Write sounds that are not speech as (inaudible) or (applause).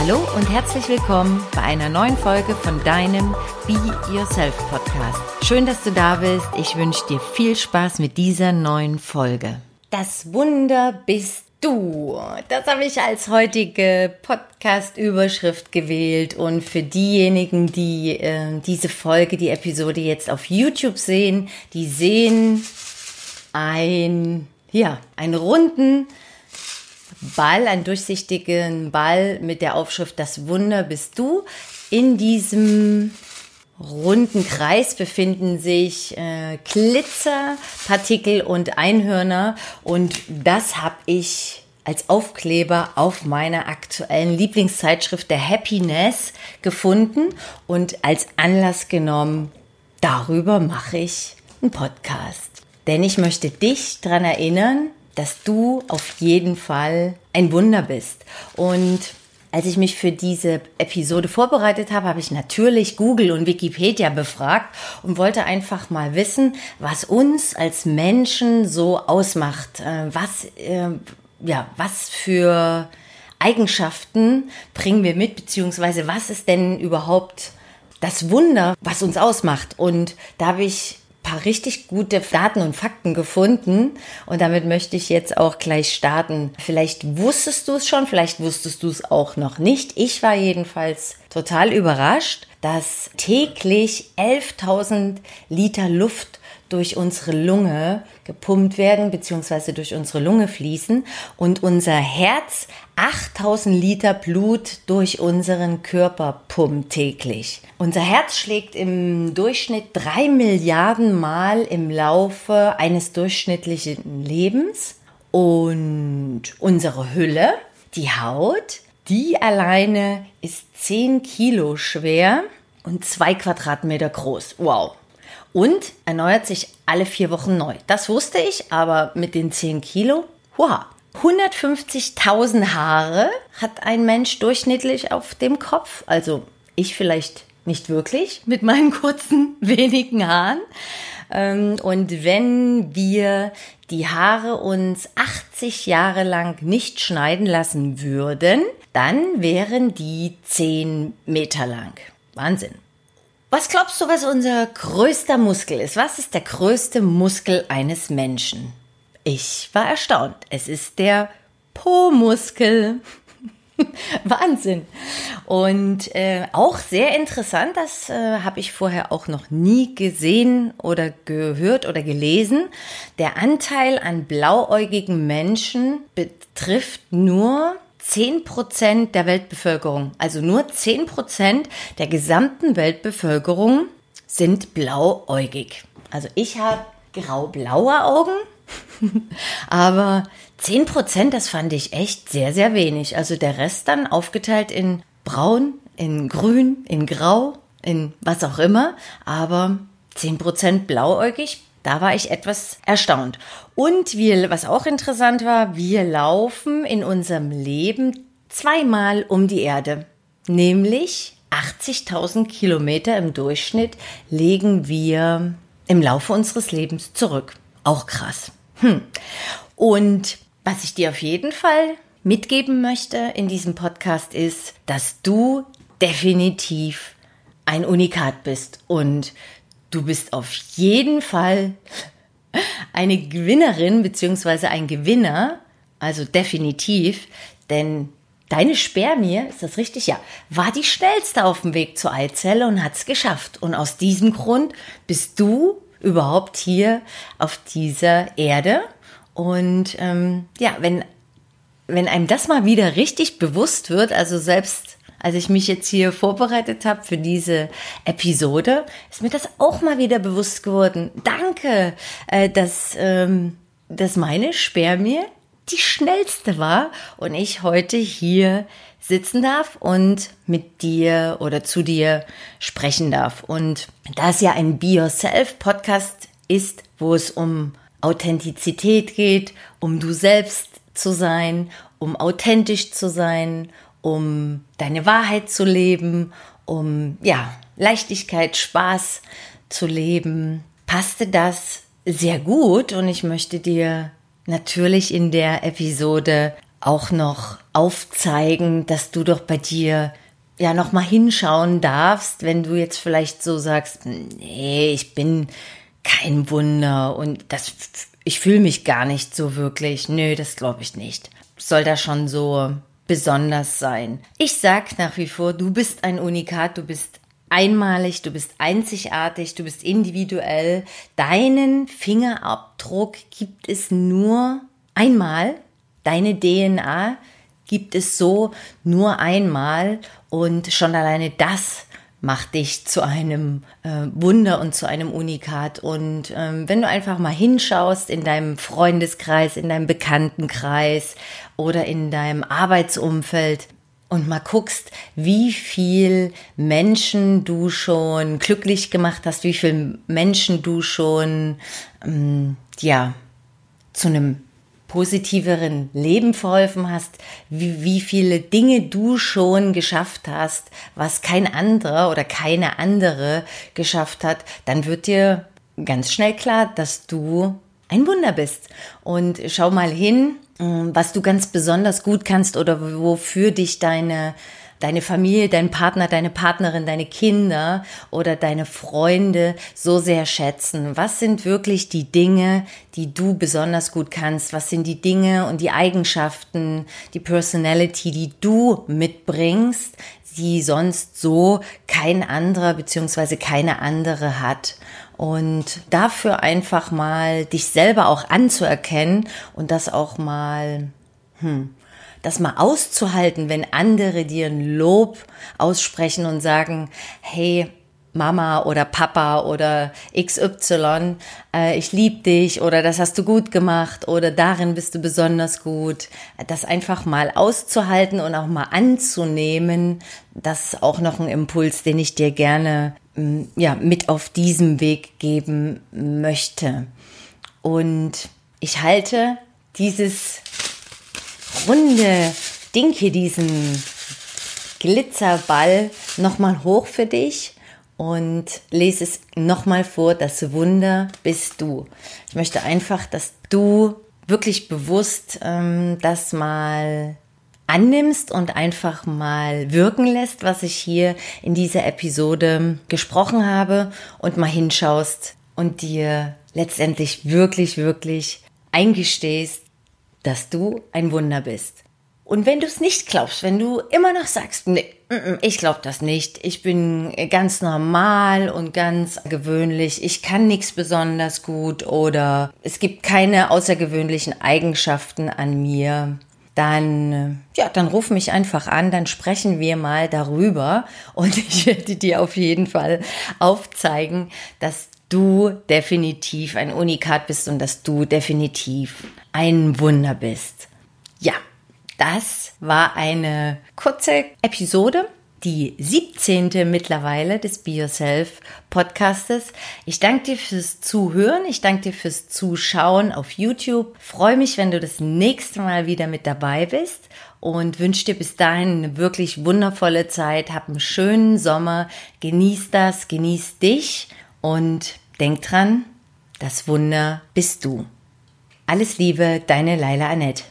Hallo und herzlich willkommen bei einer neuen Folge von deinem Be Yourself Podcast. Schön, dass du da bist. Ich wünsche dir viel Spaß mit dieser neuen Folge. Das Wunder bist du. Das habe ich als heutige Podcast-Überschrift gewählt. Und für diejenigen, die äh, diese Folge, die Episode jetzt auf YouTube sehen, die sehen ein, ja, einen runden Ball, einen durchsichtigen Ball mit der Aufschrift Das Wunder bist du. In diesem runden Kreis befinden sich äh, Glitzerpartikel und Einhörner und das habe ich als Aufkleber auf meiner aktuellen Lieblingszeitschrift der Happiness gefunden und als Anlass genommen, darüber mache ich einen Podcast. Denn ich möchte dich daran erinnern, dass du auf jeden Fall ein Wunder bist. Und als ich mich für diese Episode vorbereitet habe, habe ich natürlich Google und Wikipedia befragt und wollte einfach mal wissen, was uns als Menschen so ausmacht. Äh, was, äh, ja, was für Eigenschaften bringen wir mit, beziehungsweise was ist denn überhaupt das Wunder, was uns ausmacht? Und da habe ich paar richtig gute Daten und Fakten gefunden und damit möchte ich jetzt auch gleich starten. Vielleicht wusstest du es schon, vielleicht wusstest du es auch noch nicht. Ich war jedenfalls total überrascht, dass täglich 11.000 Liter Luft durch unsere Lunge gepumpt werden, beziehungsweise durch unsere Lunge fließen und unser Herz 8000 Liter Blut durch unseren Körper pumpt täglich. Unser Herz schlägt im Durchschnitt drei Milliarden Mal im Laufe eines durchschnittlichen Lebens und unsere Hülle, die Haut, die alleine ist 10 Kilo schwer und zwei Quadratmeter groß. Wow und erneuert sich alle vier Wochen neu. Das wusste ich, aber mit den 10 Kilo, wow. 150.000 Haare hat ein Mensch durchschnittlich auf dem Kopf. Also ich vielleicht nicht wirklich mit meinen kurzen, (laughs) wenigen Haaren. Ähm, und wenn wir die Haare uns 80 Jahre lang nicht schneiden lassen würden, dann wären die 10 Meter lang. Wahnsinn. Was glaubst du, was unser größter Muskel ist? Was ist der größte Muskel eines Menschen? Ich war erstaunt. Es ist der Po-Muskel. (laughs) Wahnsinn. Und äh, auch sehr interessant, das äh, habe ich vorher auch noch nie gesehen oder gehört oder gelesen. Der Anteil an blauäugigen Menschen betrifft nur 10 Prozent der Weltbevölkerung, also nur 10 Prozent der gesamten Weltbevölkerung sind blauäugig. Also ich habe grau-blaue Augen, (laughs) aber 10 Prozent, das fand ich echt sehr, sehr wenig. Also der Rest dann aufgeteilt in braun, in grün, in grau, in was auch immer, aber 10 Prozent blauäugig, da war ich etwas erstaunt. Und wir, was auch interessant war, wir laufen in unserem Leben zweimal um die Erde. Nämlich 80.000 Kilometer im Durchschnitt legen wir im Laufe unseres Lebens zurück. Auch krass. Hm. Und was ich dir auf jeden Fall mitgeben möchte in diesem Podcast ist, dass du definitiv ein Unikat bist und du bist auf jeden Fall eine Gewinnerin beziehungsweise ein Gewinner, also definitiv, denn deine Spermie, ist das richtig? Ja, war die schnellste auf dem Weg zur Eizelle und hat es geschafft. Und aus diesem Grund bist du überhaupt hier auf dieser Erde. Und ähm, ja, wenn, wenn einem das mal wieder richtig bewusst wird, also selbst als ich mich jetzt hier vorbereitet habe für diese Episode, ist mir das auch mal wieder bewusst geworden. Danke, äh, dass, ähm, dass meine Spermie die schnellste war und ich heute hier sitzen darf und mit dir oder zu dir sprechen darf. Und da es ja ein Be Yourself Podcast ist, wo es um Authentizität geht, um du selbst zu sein, um authentisch zu sein, um deine Wahrheit zu leben, um ja, Leichtigkeit, Spaß zu leben, passte das sehr gut und ich möchte dir natürlich in der Episode auch noch aufzeigen, dass du doch bei dir ja noch mal hinschauen darfst, wenn du jetzt vielleicht so sagst, nee, ich bin kein Wunder und das ich fühle mich gar nicht so wirklich. Nö, das glaube ich nicht. Soll da schon so besonders sein. Ich sag nach wie vor, du bist ein Unikat, du bist einmalig, du bist einzigartig, du bist individuell. Deinen Fingerabdruck gibt es nur einmal. Deine DNA gibt es so nur einmal und schon alleine das macht dich zu einem äh, Wunder und zu einem Unikat. Und ähm, wenn du einfach mal hinschaust in deinem Freundeskreis, in deinem Bekanntenkreis oder in deinem Arbeitsumfeld und mal guckst, wie viel Menschen du schon glücklich gemacht hast, wie viel Menschen du schon ähm, ja zu einem positiveren Leben verholfen hast, wie, wie viele Dinge du schon geschafft hast, was kein anderer oder keine andere geschafft hat, dann wird dir ganz schnell klar, dass du ein Wunder bist. Und schau mal hin, was du ganz besonders gut kannst oder wofür dich deine deine Familie, dein Partner, deine Partnerin, deine Kinder oder deine Freunde so sehr schätzen? Was sind wirklich die Dinge, die du besonders gut kannst? Was sind die Dinge und die Eigenschaften, die Personality, die du mitbringst, die sonst so kein anderer beziehungsweise keine andere hat? Und dafür einfach mal dich selber auch anzuerkennen und das auch mal, hm, das mal auszuhalten, wenn andere dir ein Lob aussprechen und sagen, hey, Mama oder Papa oder XY, äh, ich liebe dich oder das hast du gut gemacht oder darin bist du besonders gut. Das einfach mal auszuhalten und auch mal anzunehmen, das ist auch noch ein Impuls, den ich dir gerne mm, ja, mit auf diesem Weg geben möchte. Und ich halte dieses runde Ding diesen Glitzerball nochmal hoch für dich und lese es nochmal vor. Das Wunder bist du. Ich möchte einfach, dass du wirklich bewusst ähm, das mal annimmst und einfach mal wirken lässt, was ich hier in dieser Episode gesprochen habe und mal hinschaust und dir letztendlich wirklich, wirklich eingestehst, dass du ein Wunder bist. Und wenn du es nicht glaubst, wenn du immer noch sagst, nee, ich glaube das nicht, ich bin ganz normal und ganz gewöhnlich, ich kann nichts besonders gut oder es gibt keine außergewöhnlichen Eigenschaften an mir, dann, ja, dann ruf mich einfach an, dann sprechen wir mal darüber und (laughs) ich werde dir auf jeden Fall aufzeigen, dass du definitiv ein Unikat bist und dass du definitiv ein Wunder bist. Ja, das war eine kurze Episode, die 17. mittlerweile des Be Yourself Podcastes. Ich danke dir fürs Zuhören, ich danke dir fürs Zuschauen auf YouTube. Freue mich, wenn du das nächste Mal wieder mit dabei bist und wünsche dir bis dahin eine wirklich wundervolle Zeit. Hab einen schönen Sommer, genieß das, genieß dich und denk dran, das Wunder bist du. Alles Liebe, deine Laila Annette.